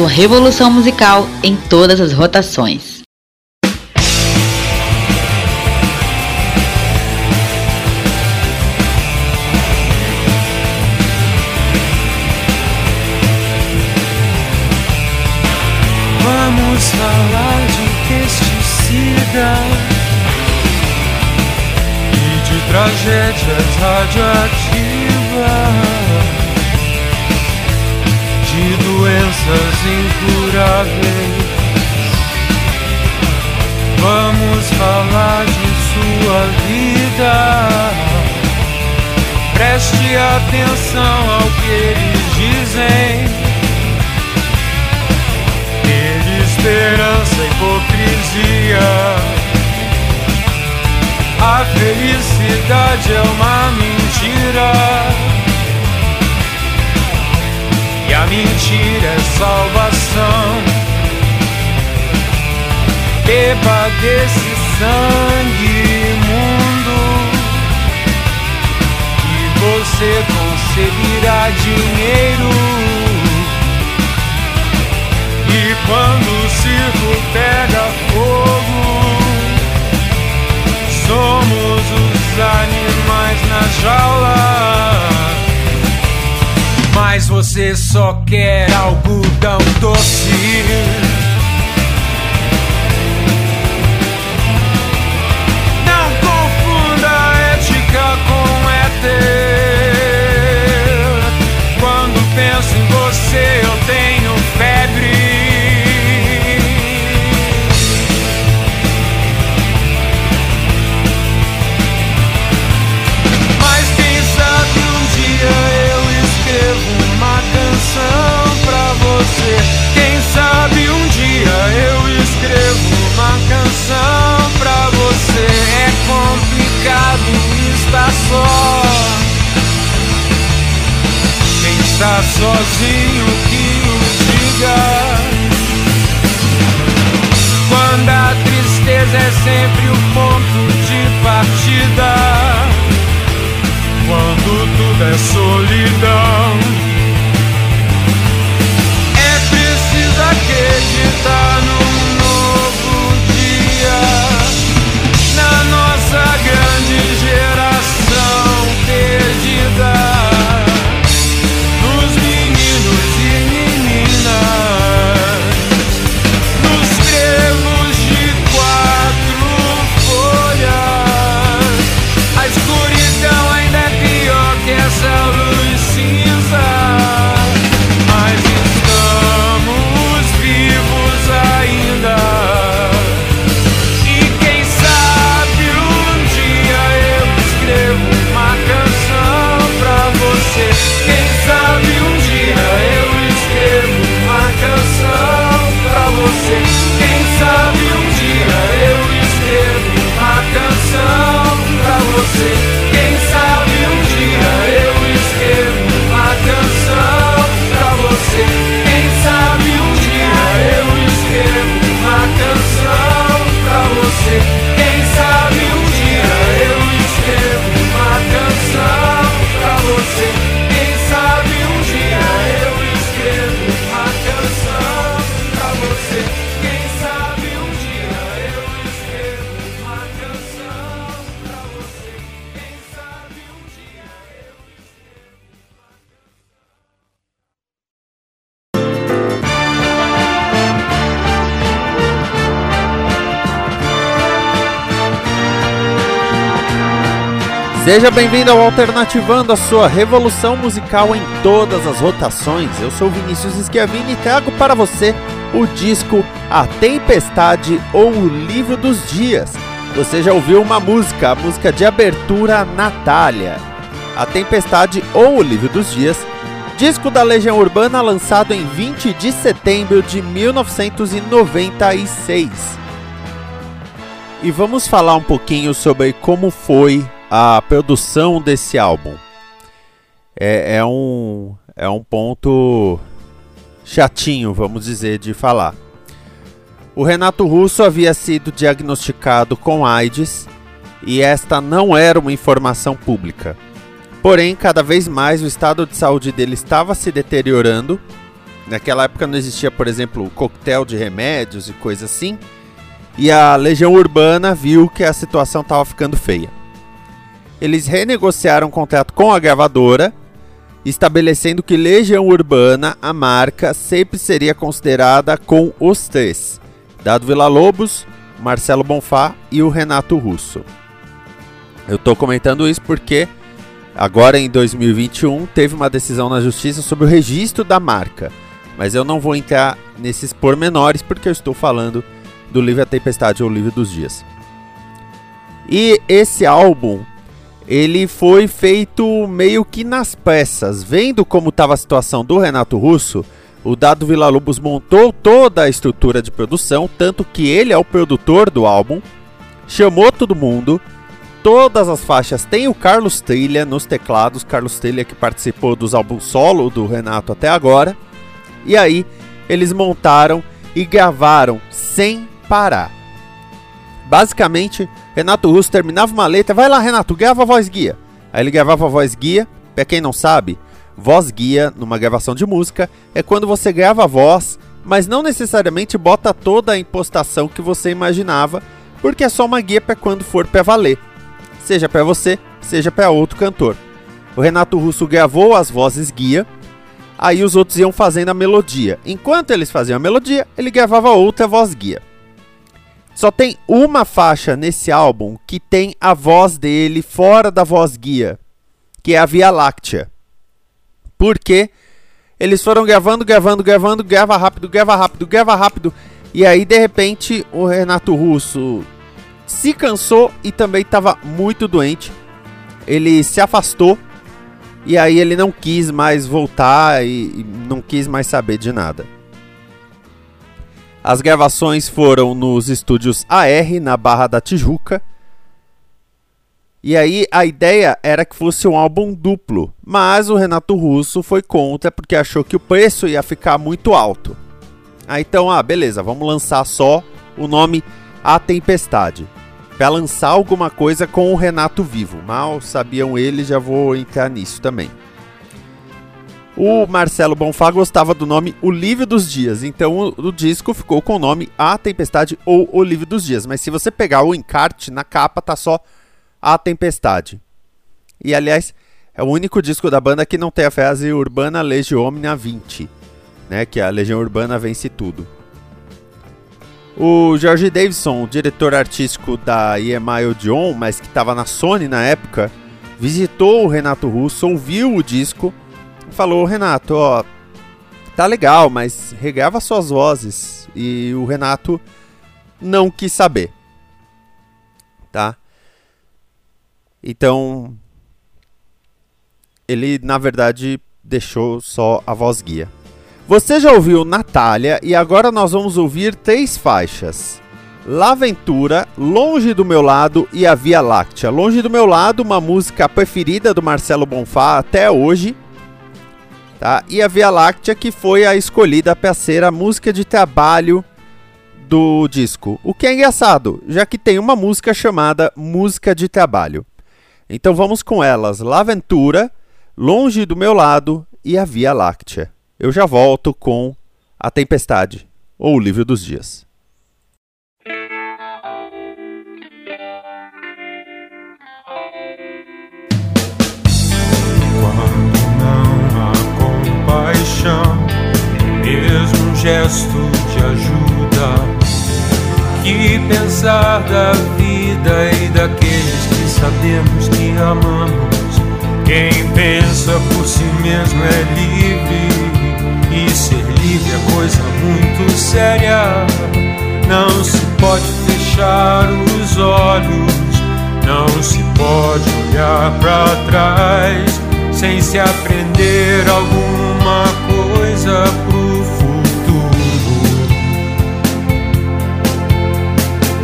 Sua revolução musical em todas as rotações. Vamos falar de pesticida e de tragédias radioativas, doenças incuráveis. Vamos falar de sua vida. Preste atenção ao que eles dizem. Ter esperança, hipocrisia. A felicidade é uma mentira. A mentira é salvação. Beba desse sangue imundo. E você conseguirá dinheiro. E quando o circo pega fogo, somos os animais na jaula. Mas você só quer algodão doce. Não confunda ética com éter. Quando penso em você, eu tenho Seja bem-vindo ao Alternativando, a sua revolução musical em todas as rotações. Eu sou Vinícius Schiavini e trago para você o disco A Tempestade ou o Livro dos Dias. Você já ouviu uma música, a música de abertura Natália. A Tempestade ou o Livro dos Dias, disco da Legião Urbana lançado em 20 de setembro de 1996. E vamos falar um pouquinho sobre como foi a produção desse álbum. É, é, um, é um ponto chatinho, vamos dizer, de falar. O Renato Russo havia sido diagnosticado com AIDS e esta não era uma informação pública. Porém, cada vez mais o estado de saúde dele estava se deteriorando. Naquela época não existia, por exemplo, coquetel de remédios e coisa assim. E a Legião Urbana viu que a situação estava ficando feia. Eles renegociaram o contrato com a gravadora, estabelecendo que Legião Urbana, a marca, sempre seria considerada com os três: Dado Villa-Lobos, Marcelo Bonfá e o Renato Russo. Eu estou comentando isso porque agora em 2021 teve uma decisão na justiça sobre o registro da marca, mas eu não vou entrar nesses pormenores porque eu estou falando do livro A Tempestade ou o Livro dos Dias. E esse álbum ele foi feito meio que nas peças. Vendo como estava a situação do Renato Russo, o Dado Villa-Lobos montou toda a estrutura de produção, tanto que ele é o produtor do álbum, chamou todo mundo, todas as faixas tem o Carlos Trilha nos teclados, Carlos Trilha que participou dos álbuns solo do Renato até agora, e aí eles montaram e gravaram sem parar. Basicamente, Renato Russo terminava uma letra, vai lá Renato, grava a voz guia. Aí ele gravava a voz guia, pra quem não sabe, voz guia numa gravação de música é quando você grava a voz, mas não necessariamente bota toda a impostação que você imaginava, porque é só uma guia para quando for para valer, seja para você, seja para outro cantor. O Renato Russo gravou as vozes guia, aí os outros iam fazendo a melodia. Enquanto eles faziam a melodia, ele gravava outra voz guia. Só tem uma faixa nesse álbum que tem a voz dele fora da voz guia, que é a Via Láctea. Porque eles foram gravando, gravando, gravando, grava rápido, grava rápido, grava rápido. E aí, de repente, o Renato Russo se cansou e também estava muito doente. Ele se afastou e aí ele não quis mais voltar e, e não quis mais saber de nada. As gravações foram nos estúdios AR, na Barra da Tijuca. E aí a ideia era que fosse um álbum duplo, mas o Renato Russo foi contra porque achou que o preço ia ficar muito alto. Ah, então, ah, beleza, vamos lançar só o nome A Tempestade. Para lançar alguma coisa com o Renato vivo. Mal sabiam eles, já vou entrar nisso também. O Marcelo Bonfá gostava do nome O Livro dos Dias, então o, o, disco ficou com o nome A Tempestade ou O Livro dos Dias. Mas se você pegar o encarte, na capa tá só A Tempestade. E aliás, é o único disco da banda que não tem a frase Urbana Legião Omnia 20, né, que a Legião Urbana vence tudo. O George Davidson, diretor artístico da EMI Odeon, mas que estava na Sony na época, visitou o Renato Russo, ouviu o disco falou, Renato, ó, tá legal, mas regrava suas vozes. E o Renato não quis saber. Tá? Então, ele na verdade deixou só a voz guia. Você já ouviu Natália e agora nós vamos ouvir três faixas. Laventura, Longe do Meu Lado e A Via Láctea. Longe do Meu Lado, uma música preferida do Marcelo Bonfá até hoje Tá? E a Via Láctea, que foi a escolhida para ser a música de trabalho do disco. O que é engraçado, já que tem uma música chamada Música de Trabalho. Então vamos com elas: Laventura, Longe do Meu Lado e a Via Láctea. Eu já volto com A Tempestade, ou O Livro dos Dias. Mesmo um gesto de ajuda. Que pensar da vida e daqueles que sabemos que amamos. Quem pensa por si mesmo é livre. E ser livre é coisa muito séria. Não se pode fechar os olhos, não se pode olhar para trás sem se aprender alguma coisa pro futuro.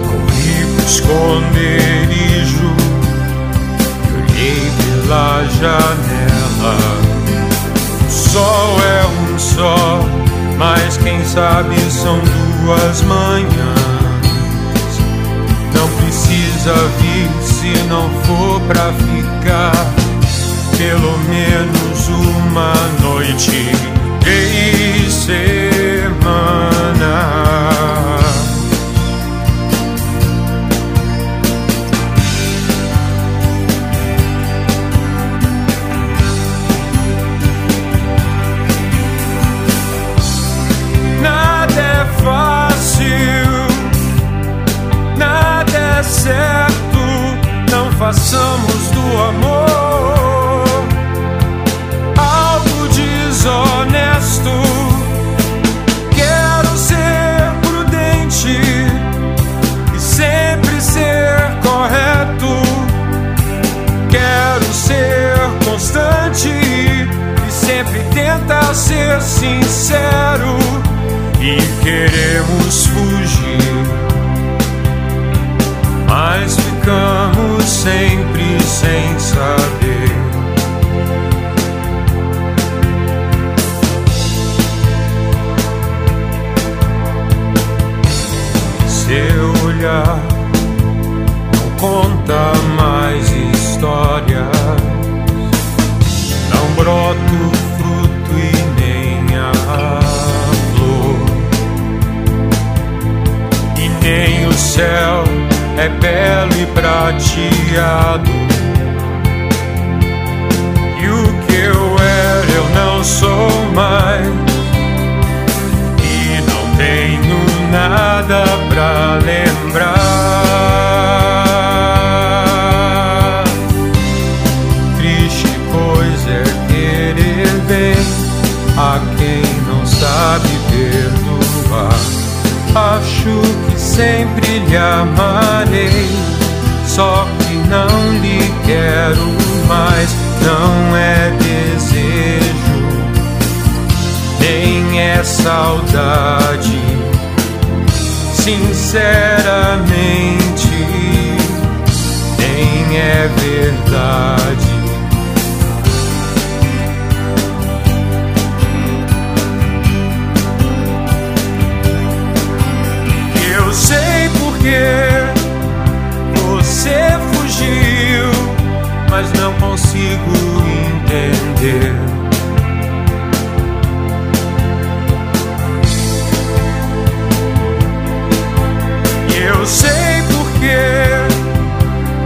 Corri pro esconderijo e olhei pela janela. O sol é um só, mas quem sabe são duas manhãs. Não precisa vir se não for pra ficar pelo menos uma céu é belo e prateado. E o que eu era, eu não sou mais. E não tenho nada pra lembrar. Triste coisa é querer bem a quem não sabe perdoar. Acho que sempre lhe amarei, só que não lhe quero mais. Não é desejo, nem é saudade. Sinceramente, nem é verdade. Consigo entender. E Eu sei porque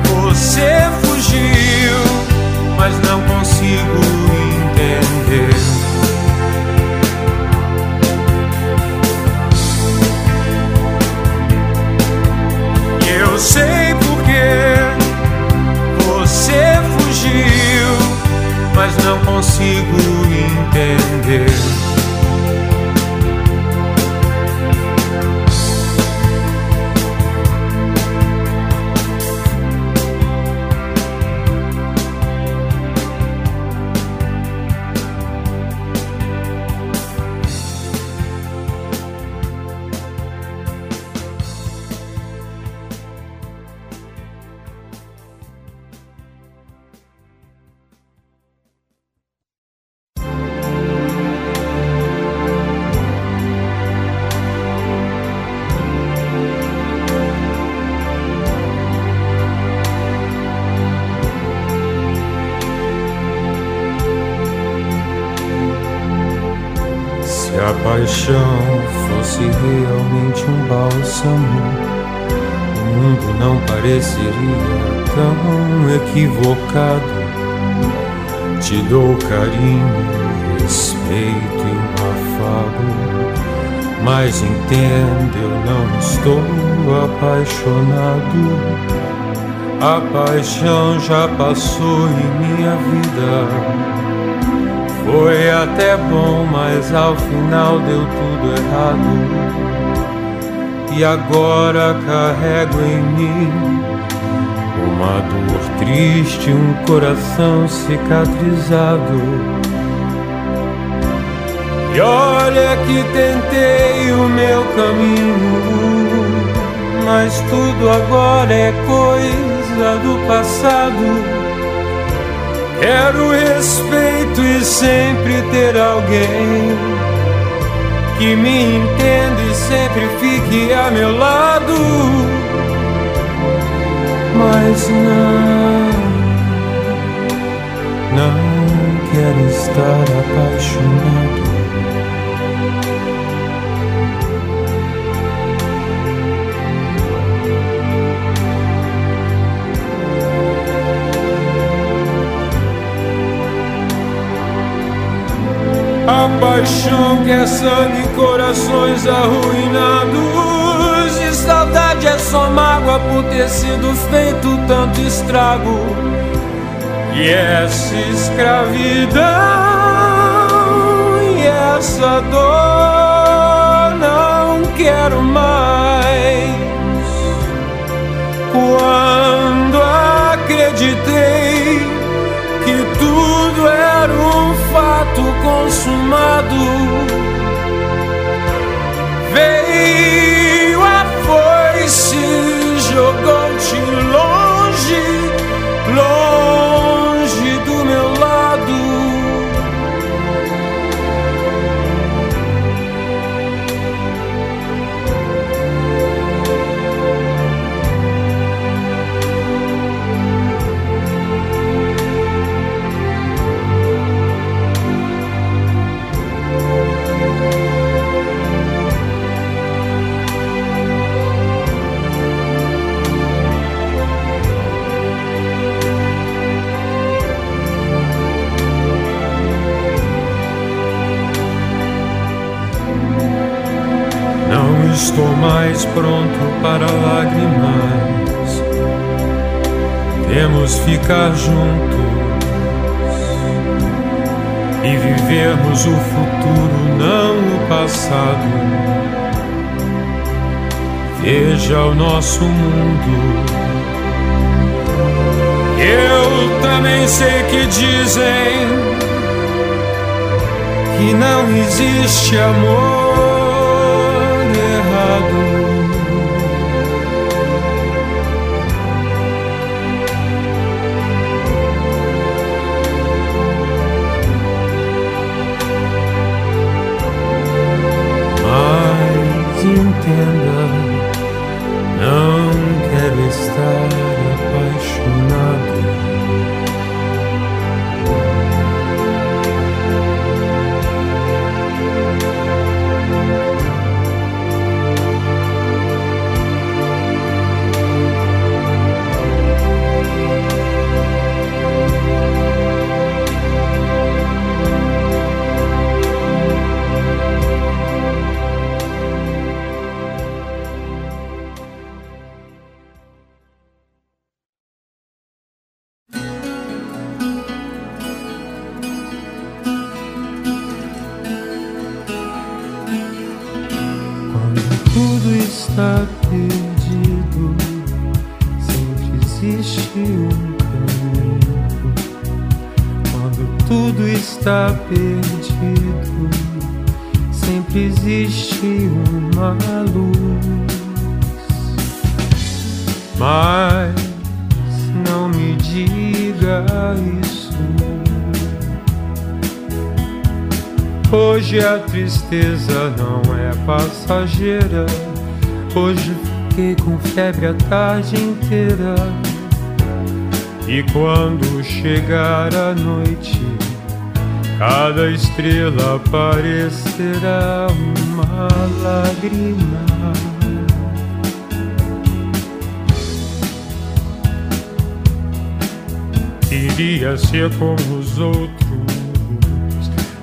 você fugiu, mas não consigo apaixonado. A paixão já passou em minha vida. Foi até bom, mas ao final deu tudo errado. E agora carrego em mim uma dor triste, um coração cicatrizado. E olha que tentei o meu caminho, mas tudo agora é coisa do passado. Quero respeito e sempre ter alguém que me entenda e sempre fique a meu lado. Mas não, não quero estar apaixonado. A paixão que é sangue, corações arruinados. E saudade é só mágoa por ter sido feito tanto estrago. E essa escravidão e essa dor não quero mais. Quando acreditei consumado. Veio a foice, jogou-te estou mais pronto para lágrimas. Temos ficar juntos e vivermos o futuro, não o passado. Veja o nosso mundo. Eu também sei que dizem que não existe amor Mas entenda, não quero estar tudo está perdido, sempre existe uma luz. Mas não me diga isso. Hoje a tristeza não é passageira. Hoje fiquei com febre a tarde inteira. E quando chegar a noite, cada estrela parecerá uma lágrima. Iria ser como os outros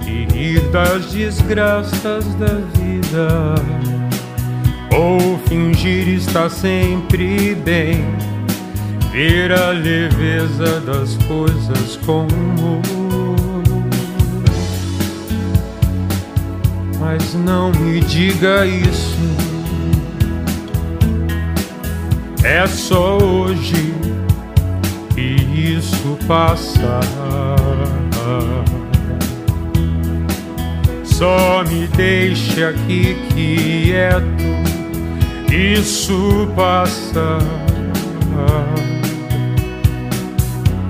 e rir das desgraças da vida, ou fingir estar sempre bem, ver a leveza das coisas com Mas não me diga isso. É só hoje e isso passa. Só me deixe aqui quieto. Isso passa.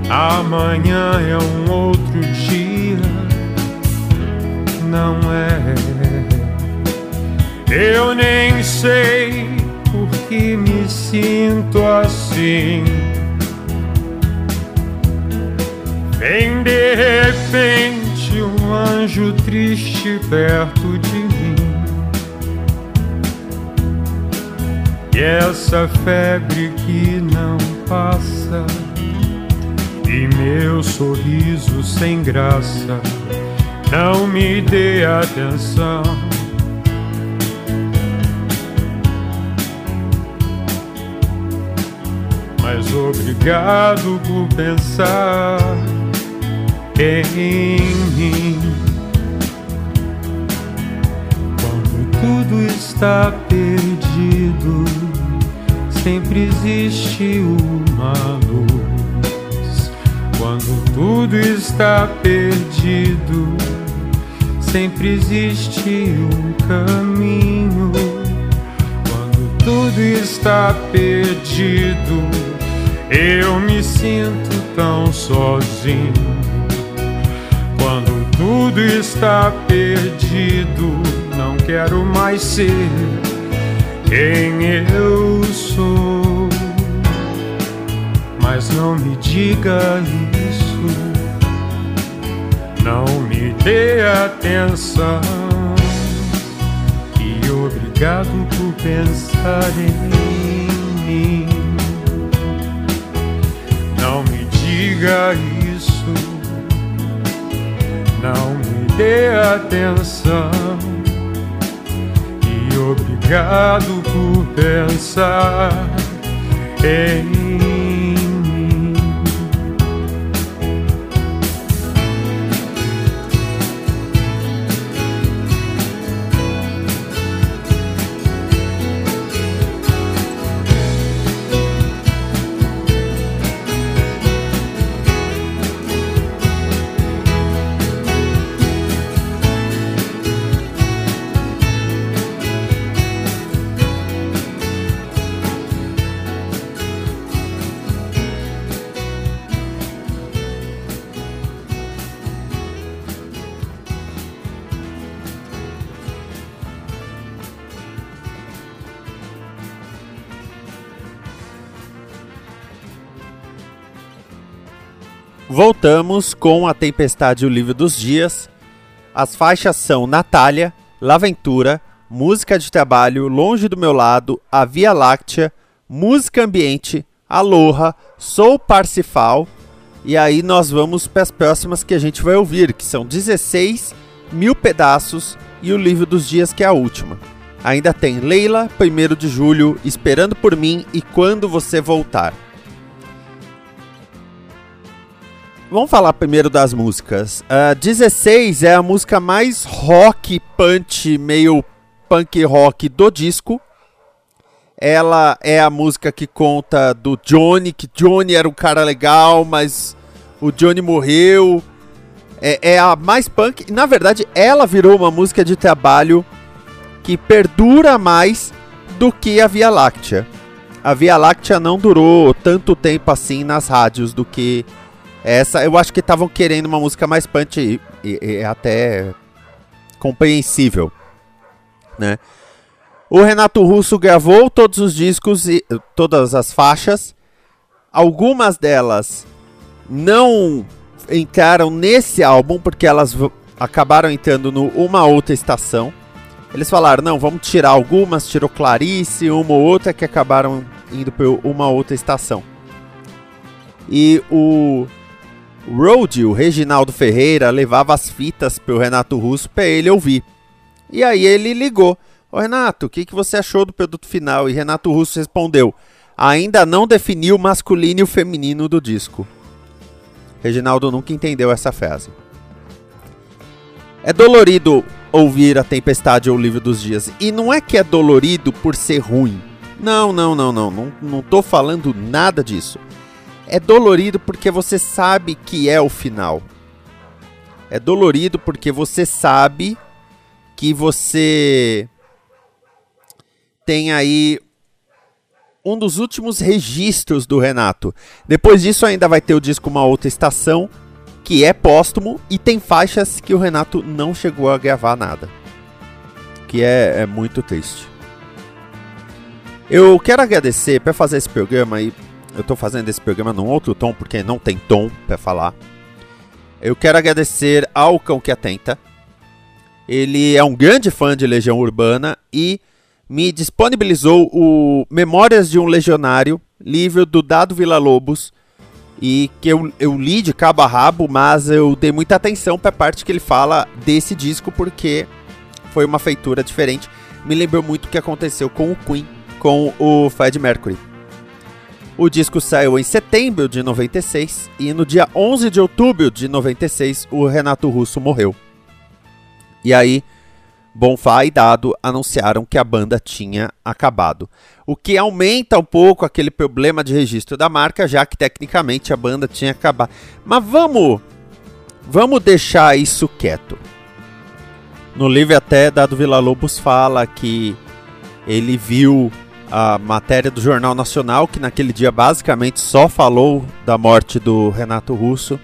Amanhã é um outro dia, não é? Eu nem sei por que me sinto assim. Vem de repente um anjo triste perto de mim. E essa febre que não passa e meu sorriso sem graça não me dê atenção. Mas obrigado por pensar em mim. Quando tudo está perdido, sempre existe uma luz. Quando tudo está perdido, sempre existe um caminho. Quando tudo está perdido, eu me sinto tão sozinho. Quando tudo está perdido, não quero mais ser quem eu sou. Mas não me diga isso, não me dê atenção. E obrigado por pensar em mim. Não me diga isso, não me dê atenção. E obrigado por pensar em mim. Voltamos com A Tempestade e o Livro dos Dias. As faixas são Natália, Laventura, Música de Trabalho, Longe do Meu Lado, A Via Láctea, Música Ambiente, Aloha, Sou Parsifal. E aí nós vamos para as próximas que a gente vai ouvir, que são 16, Mil Pedaços e o Livro dos Dias, que é a última. Ainda tem Leila, 1 de julho, Esperando por Mim e Quando Você Voltar. Vamos falar primeiro das músicas. Uh, 16 é a música mais rock, punch, meio punk rock do disco. Ela é a música que conta do Johnny, que Johnny era um cara legal, mas o Johnny morreu. É, é a mais punk. Na verdade, ela virou uma música de trabalho que perdura mais do que a Via Láctea. A Via Láctea não durou tanto tempo assim nas rádios do que essa. Eu acho que estavam querendo uma música mais punch e, e, e até compreensível, né? O Renato Russo gravou todos os discos e todas as faixas. Algumas delas não entraram nesse álbum porque elas acabaram entrando no Uma Outra Estação. Eles falaram, não, vamos tirar algumas, tirou Clarice, uma ou outra que acabaram indo para Uma Outra Estação. E o Road, o Reginaldo Ferreira, levava as fitas pro Renato Russo para ele ouvir. E aí ele ligou. Ô Renato, o que, que você achou do produto final? E Renato Russo respondeu: ainda não definiu o masculino e o feminino do disco. Reginaldo nunca entendeu essa frase. É dolorido ouvir a tempestade ou o livro dos dias. E não é que é dolorido por ser ruim. Não, não, não, não. Não, não tô falando nada disso. É dolorido porque você sabe que é o final. É dolorido porque você sabe que você tem aí um dos últimos registros do Renato. Depois disso ainda vai ter o disco Uma Outra Estação, que é póstumo e tem faixas que o Renato não chegou a gravar nada. Que é, é muito triste. Eu quero agradecer para fazer esse programa e eu tô fazendo esse programa num outro tom porque não tem tom para falar. Eu quero agradecer ao Cão que Atenta. Ele é um grande fã de Legião Urbana e me disponibilizou o Memórias de um Legionário, livro do Dado Vila Lobos, e que eu, eu li de cabo a rabo, mas eu dei muita atenção para a parte que ele fala desse disco porque foi uma feitura diferente. Me lembrou muito o que aconteceu com o Queen, com o Fred Mercury. O disco saiu em setembro de 96 e no dia 11 de outubro de 96 o Renato Russo morreu. E aí, Bonfá e Dado anunciaram que a banda tinha acabado. O que aumenta um pouco aquele problema de registro da marca, já que tecnicamente a banda tinha acabado. Mas vamos, vamos deixar isso quieto. No livro até Dado Vila Lobos fala que ele viu a matéria do Jornal Nacional, que naquele dia basicamente só falou da morte do Renato Russo.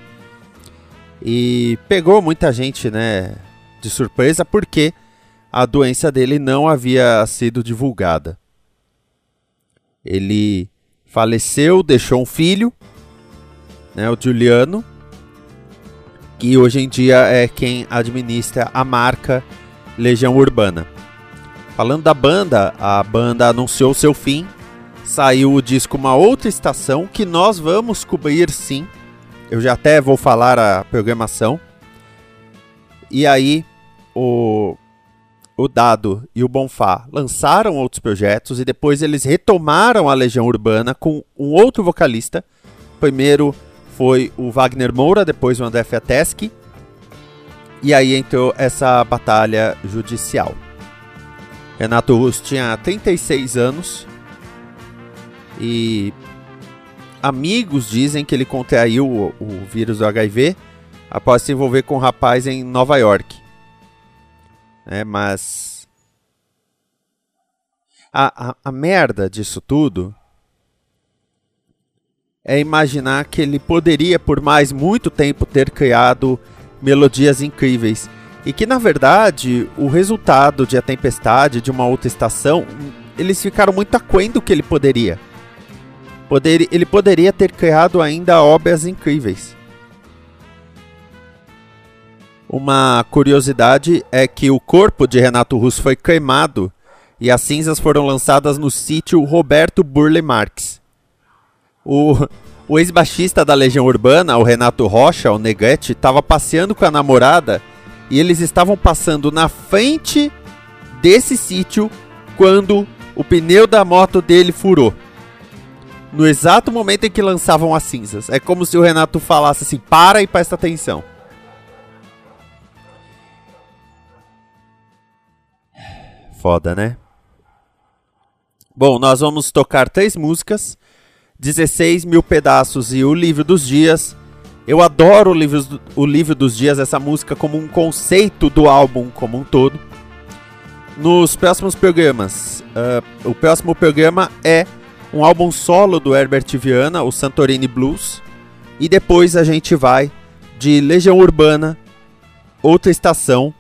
E pegou muita gente, né, de surpresa, porque a doença dele não havia sido divulgada. Ele faleceu, deixou um filho, né, o Juliano, que hoje em dia é quem administra a marca Legião Urbana. Falando da banda, a banda anunciou seu fim. Saiu o disco Uma Outra Estação, que nós vamos cobrir sim. Eu já até vou falar a programação. E aí, o, o Dado e o Bonfá lançaram outros projetos e depois eles retomaram a Legião Urbana com um outro vocalista. Primeiro foi o Wagner Moura, depois o André Fiateschi. E aí entrou essa batalha judicial. Renato Russo tinha 36 anos e amigos dizem que ele contraiu o, o vírus do HIV após se envolver com um rapaz em Nova York. É, mas a, a, a merda disso tudo é imaginar que ele poderia por mais muito tempo ter criado melodias incríveis e que na verdade o resultado de A Tempestade, de uma outra estação, eles ficaram muito aquém do que ele poderia. Poder, ele poderia ter criado ainda obras incríveis. Uma curiosidade é que o corpo de Renato Russo foi queimado e as cinzas foram lançadas no sítio Roberto Burle Marx. O, o ex-baixista da Legião Urbana, o Renato Rocha, o Negrete, estava passeando com a namorada e eles estavam passando na frente desse sítio quando o pneu da moto dele furou. No exato momento em que lançavam as cinzas. É como se o Renato falasse assim: para e presta atenção. Foda, né? Bom, nós vamos tocar três músicas: 16 mil pedaços e O Livro dos Dias. Eu adoro o livro, o livro dos Dias, essa música, como um conceito do álbum como um todo. Nos próximos programas, uh, o próximo programa é um álbum solo do Herbert Viana, o Santorini Blues. E depois a gente vai de Legião Urbana, Outra Estação,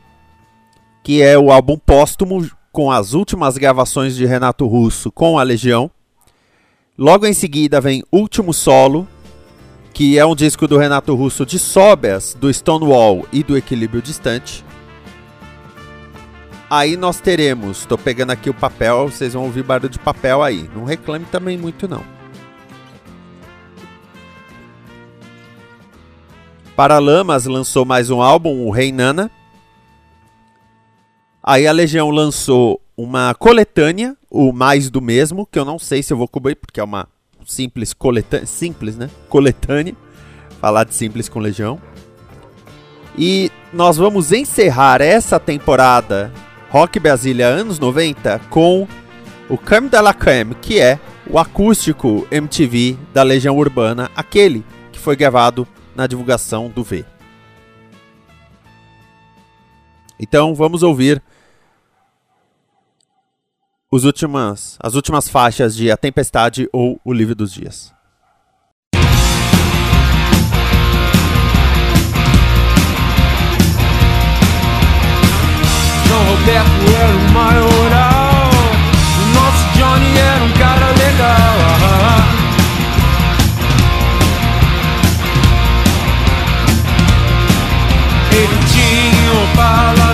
que é o álbum póstumo com as últimas gravações de Renato Russo com a Legião. Logo em seguida vem Último Solo, que é um disco do Renato Russo de Sobas, do Stonewall e do Equilíbrio Distante. Aí nós teremos, estou pegando aqui o papel, vocês vão ouvir barulho de papel aí. Não reclame também muito não. Paralamas lançou mais um álbum, o Rei Nana. Aí a Legião lançou uma coletânea, o Mais do Mesmo, que eu não sei se eu vou cobrir, porque é uma simples coletânea, simples, né? Coletânea, falar de simples com Legião. E nós vamos encerrar essa temporada Rock Brasília anos 90 com o Cam de la Cam, que é o acústico MTV da Legião Urbana, aquele que foi gravado na divulgação do V. Então vamos ouvir os últimas, as últimas faixas de A Tempestade ou O Livro dos Dias. João Roberto era o maioral O nosso Johnny era um cara legal Ele tinha o palavra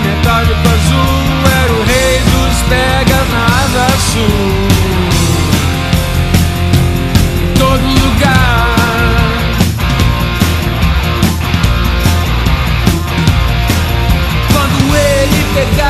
que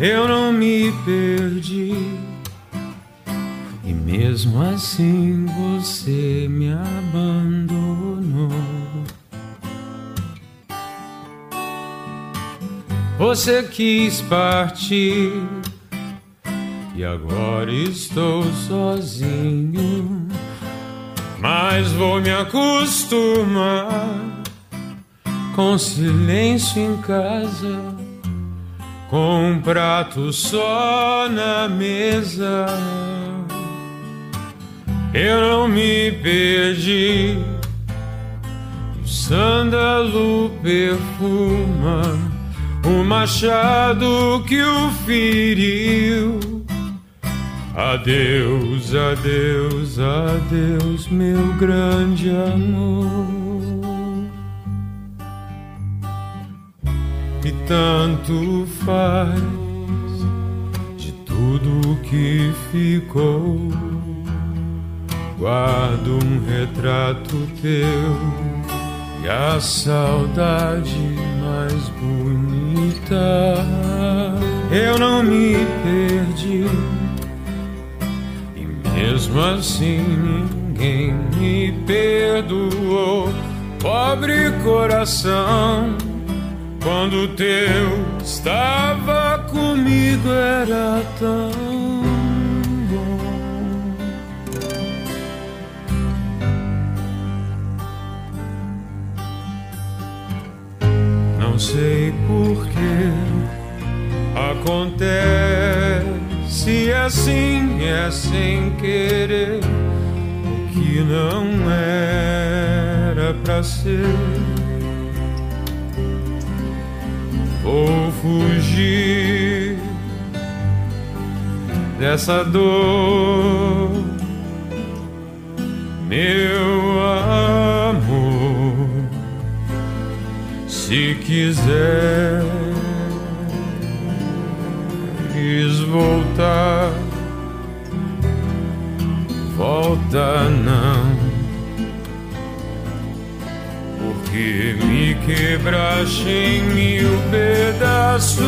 eu não me perdi. E mesmo assim você me abandonou. Você quis partir e agora estou sozinho. Mas vou me acostumar com silêncio em casa, com um prato só na mesa. Eu não me perdi, o sândalo perfuma o machado que o feriu. Adeus, adeus, adeus, meu grande amor. E tanto faz de tudo que ficou. Guardo um retrato teu e a saudade mais bonita. Eu não me perdi mesmo assim ninguém me perdoou, pobre coração. Quando teu estava comigo era tão bom. Não sei por que acontece assim é sem querer o que não era pra ser. Vou fugir dessa dor, meu amor. Se quiser quis voltar, volta não, porque me quebraste em mil pedaços.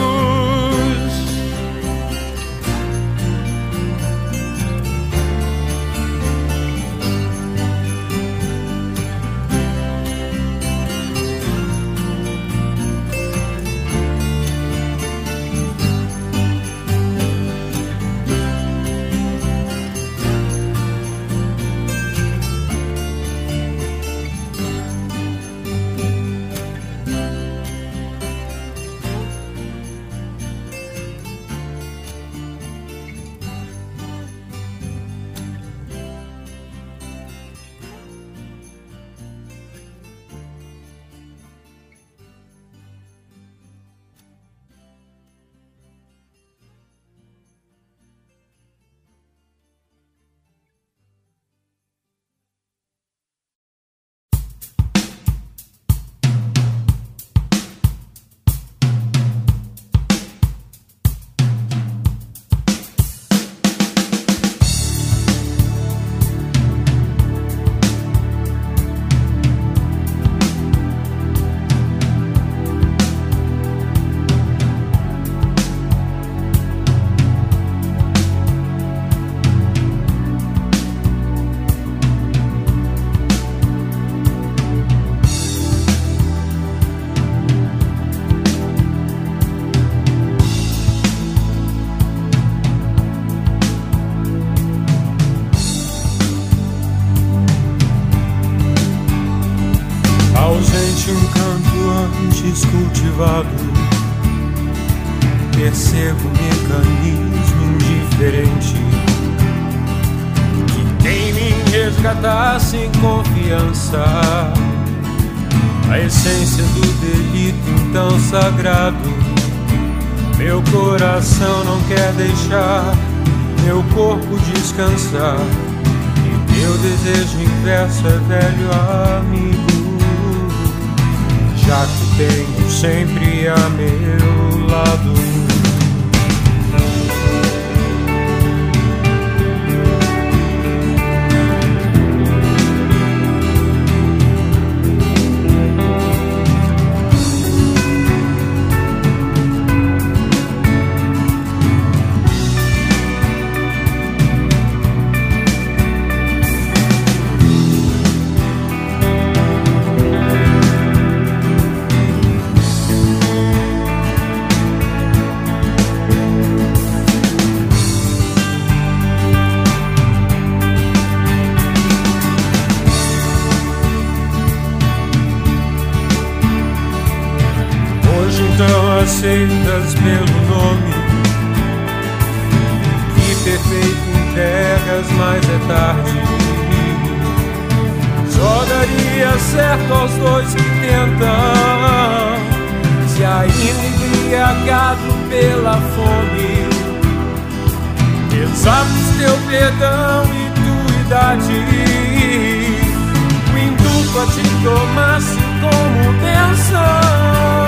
Cultivado, percebo mecanismo indiferente que quem me resgatasse em confiança. A essência do delito então sagrado. Meu coração não quer deixar meu corpo descansar. E meu desejo inverso é velho amigo. Tenho sempre a meu lado. Aceitas pelo nome. Que perfeito entregas, mas é tarde. Só daria certo aos dois que tentam. Se ainda embriagado pela fome, exatos teu perdão e tua idade. O indulto a te tomasse como benção.